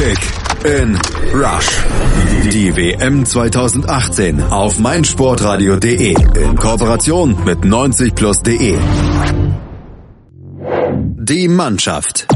Kick in Rush. Die WM 2018 auf meinsportradio.de in Kooperation mit 90plus.de. Die Mannschaft.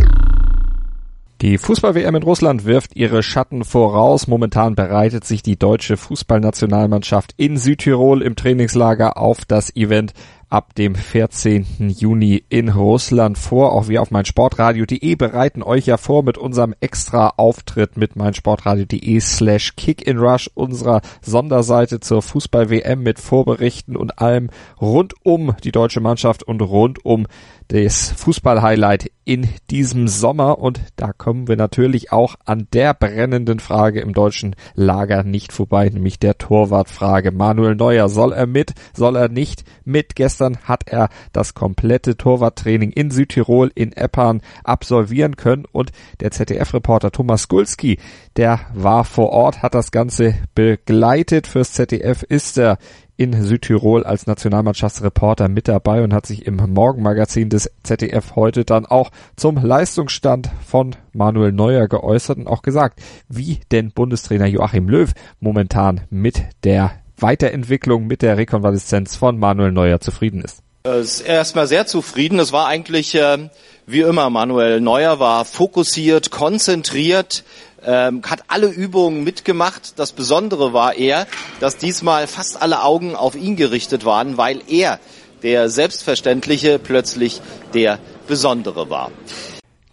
Die Fußball-WM in Russland wirft ihre Schatten voraus. Momentan bereitet sich die deutsche Fußballnationalmannschaft in Südtirol im Trainingslager auf das Event ab dem 14. Juni in Russland vor. Auch wir auf meinsportradio.de bereiten euch ja vor mit unserem extra Auftritt mit meinsportradio.de slash kickinrush, unserer Sonderseite zur Fußball-WM mit Vorberichten und allem rund um die deutsche Mannschaft und rund um das Fußball-Highlight in diesem Sommer und da kommen wir natürlich auch an der brennenden Frage im deutschen Lager nicht vorbei, nämlich der Torwartfrage. Manuel Neuer, soll er mit, soll er nicht mit? Gestern hat er das komplette Torwarttraining in Südtirol in Eppan absolvieren können und der ZDF-Reporter Thomas Gulski, der war vor Ort, hat das Ganze begleitet. Fürs ZDF ist er in Südtirol als Nationalmannschaftsreporter mit dabei und hat sich im Morgenmagazin des ZDF heute dann auch zum Leistungsstand von Manuel Neuer geäußert und auch gesagt, wie denn Bundestrainer Joachim Löw momentan mit der Weiterentwicklung, mit der Rekonvaleszenz von Manuel Neuer zufrieden ist. Ist erstmal sehr zufrieden. Es war eigentlich äh, wie immer. Manuel Neuer war fokussiert, konzentriert, ähm, hat alle Übungen mitgemacht. Das Besondere war eher, dass diesmal fast alle Augen auf ihn gerichtet waren, weil er, der Selbstverständliche, plötzlich der Besondere war.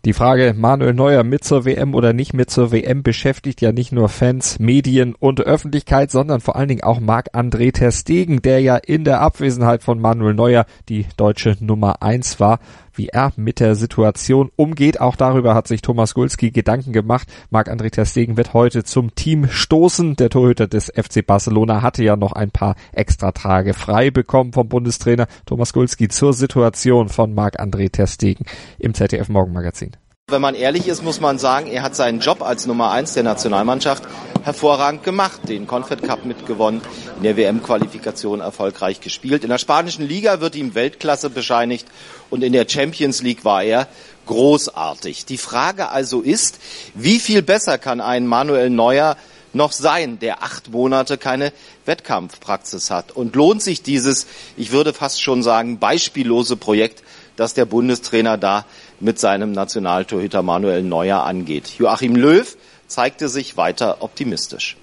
Die Frage Manuel Neuer mit zur WM oder nicht mit zur WM beschäftigt ja nicht nur Fans, Medien und Öffentlichkeit, sondern vor allen Dingen auch Marc-André Ter Stegen, der ja in der Abwesenheit von Manuel Neuer die deutsche Nummer eins war wie er mit der Situation umgeht. Auch darüber hat sich Thomas Gulski Gedanken gemacht. Marc-André Ter Stegen wird heute zum Team stoßen. Der Torhüter des FC Barcelona hatte ja noch ein paar extra Tage frei bekommen vom Bundestrainer Thomas Gulski zur Situation von Marc-André Ter Stegen im ZDF Morgenmagazin. Wenn man ehrlich ist, muss man sagen, er hat seinen Job als Nummer eins der Nationalmannschaft hervorragend gemacht. Den Confed Cup mitgewonnen, in der WM-Qualifikation erfolgreich gespielt. In der spanischen Liga wird ihm Weltklasse bescheinigt und in der Champions League war er großartig. Die Frage also ist, wie viel besser kann ein Manuel Neuer noch sein, der acht Monate keine Wettkampfpraxis hat? Und lohnt sich dieses, ich würde fast schon sagen, beispiellose Projekt, das der Bundestrainer da mit seinem Nationaltorhüter Manuel Neuer angeht. Joachim Löw zeigte sich weiter optimistisch.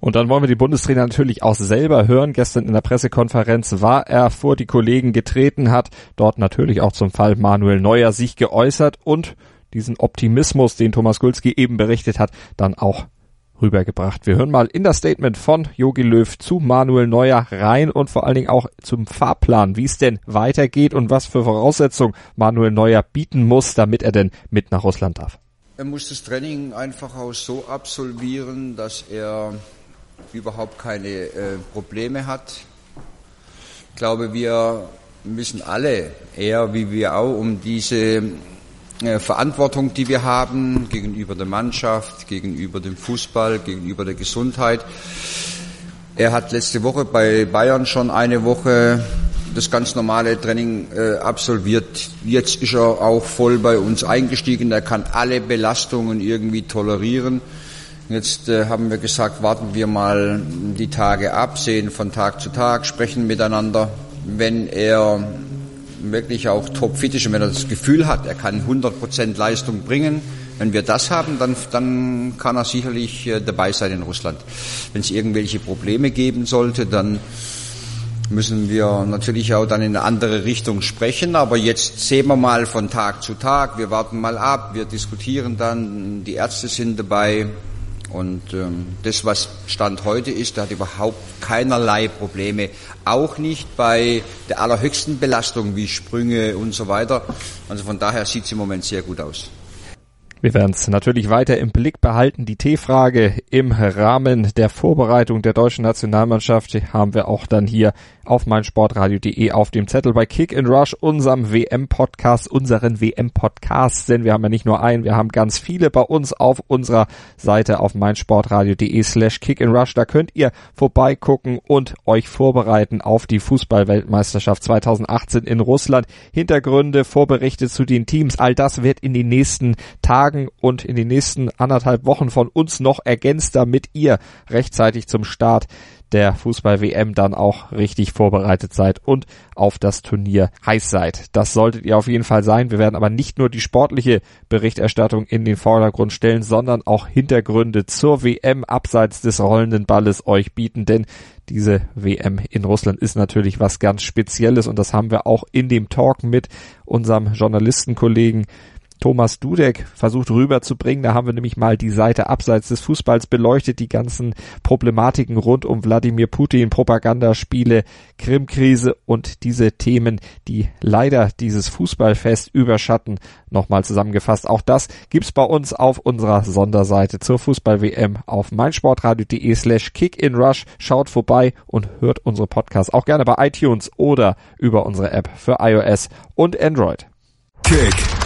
Und dann wollen wir die Bundestrainer natürlich auch selber hören. Gestern in der Pressekonferenz war er vor die Kollegen getreten, hat dort natürlich auch zum Fall Manuel Neuer sich geäußert und diesen Optimismus, den Thomas Gulski eben berichtet hat, dann auch rübergebracht. Wir hören mal in das Statement von Jogi Löw zu Manuel Neuer rein und vor allen Dingen auch zum Fahrplan, wie es denn weitergeht und was für Voraussetzungen Manuel Neuer bieten muss, damit er denn mit nach Russland darf. Er muss das Training einfach auch so absolvieren, dass er überhaupt keine äh, Probleme hat. Ich glaube, wir müssen alle, er wie wir auch, um diese äh, Verantwortung, die wir haben gegenüber der Mannschaft, gegenüber dem Fußball, gegenüber der Gesundheit. Er hat letzte Woche bei Bayern schon eine Woche das ganz normale Training äh, absolviert. Jetzt ist er auch voll bei uns eingestiegen. Er kann alle Belastungen irgendwie tolerieren. Jetzt äh, haben wir gesagt, warten wir mal die Tage ab, sehen von Tag zu Tag, sprechen miteinander. Wenn er wirklich auch topfit ist und wenn er das Gefühl hat, er kann 100% Leistung bringen, wenn wir das haben, dann, dann kann er sicherlich äh, dabei sein in Russland. Wenn es irgendwelche Probleme geben sollte, dann müssen wir natürlich auch dann in eine andere Richtung sprechen. Aber jetzt sehen wir mal von Tag zu Tag. Wir warten mal ab, wir diskutieren dann. Die Ärzte sind dabei. Und ähm, das, was Stand heute ist, da hat überhaupt keinerlei Probleme. Auch nicht bei der allerhöchsten Belastung wie Sprünge und so weiter. Also von daher sieht es im Moment sehr gut aus. Wir werden es natürlich weiter im Blick behalten. Die T-Frage im Rahmen der Vorbereitung der deutschen Nationalmannschaft haben wir auch dann hier auf meinsportradio.de auf dem Zettel bei Kick and Rush, unserem WM-Podcast, unseren WM-Podcast, denn wir haben ja nicht nur einen, wir haben ganz viele bei uns auf unserer Seite auf meinsportradio.de slash Kick and Rush. Da könnt ihr vorbeigucken und euch vorbereiten auf die Fußballweltmeisterschaft 2018 in Russland. Hintergründe, Vorberichte zu den Teams, all das wird in den nächsten Tagen Tagen und in den nächsten anderthalb Wochen von uns noch ergänzt, damit ihr rechtzeitig zum Start der Fußball-WM dann auch richtig vorbereitet seid und auf das Turnier heiß seid. Das solltet ihr auf jeden Fall sein. Wir werden aber nicht nur die sportliche Berichterstattung in den Vordergrund stellen, sondern auch Hintergründe zur WM abseits des rollenden Balles euch bieten, denn diese WM in Russland ist natürlich was ganz Spezielles und das haben wir auch in dem Talk mit unserem Journalistenkollegen Thomas Dudek versucht rüberzubringen. Da haben wir nämlich mal die Seite abseits des Fußballs beleuchtet, die ganzen Problematiken rund um Wladimir Putin, Propagandaspiele, Krimkrise und diese Themen, die leider dieses Fußballfest überschatten, nochmal zusammengefasst. Auch das gibt's bei uns auf unserer Sonderseite zur Fußball-WM auf meinsportradio.de slash kickinrush. Schaut vorbei und hört unsere Podcasts auch gerne bei iTunes oder über unsere App für iOS und Android. Kick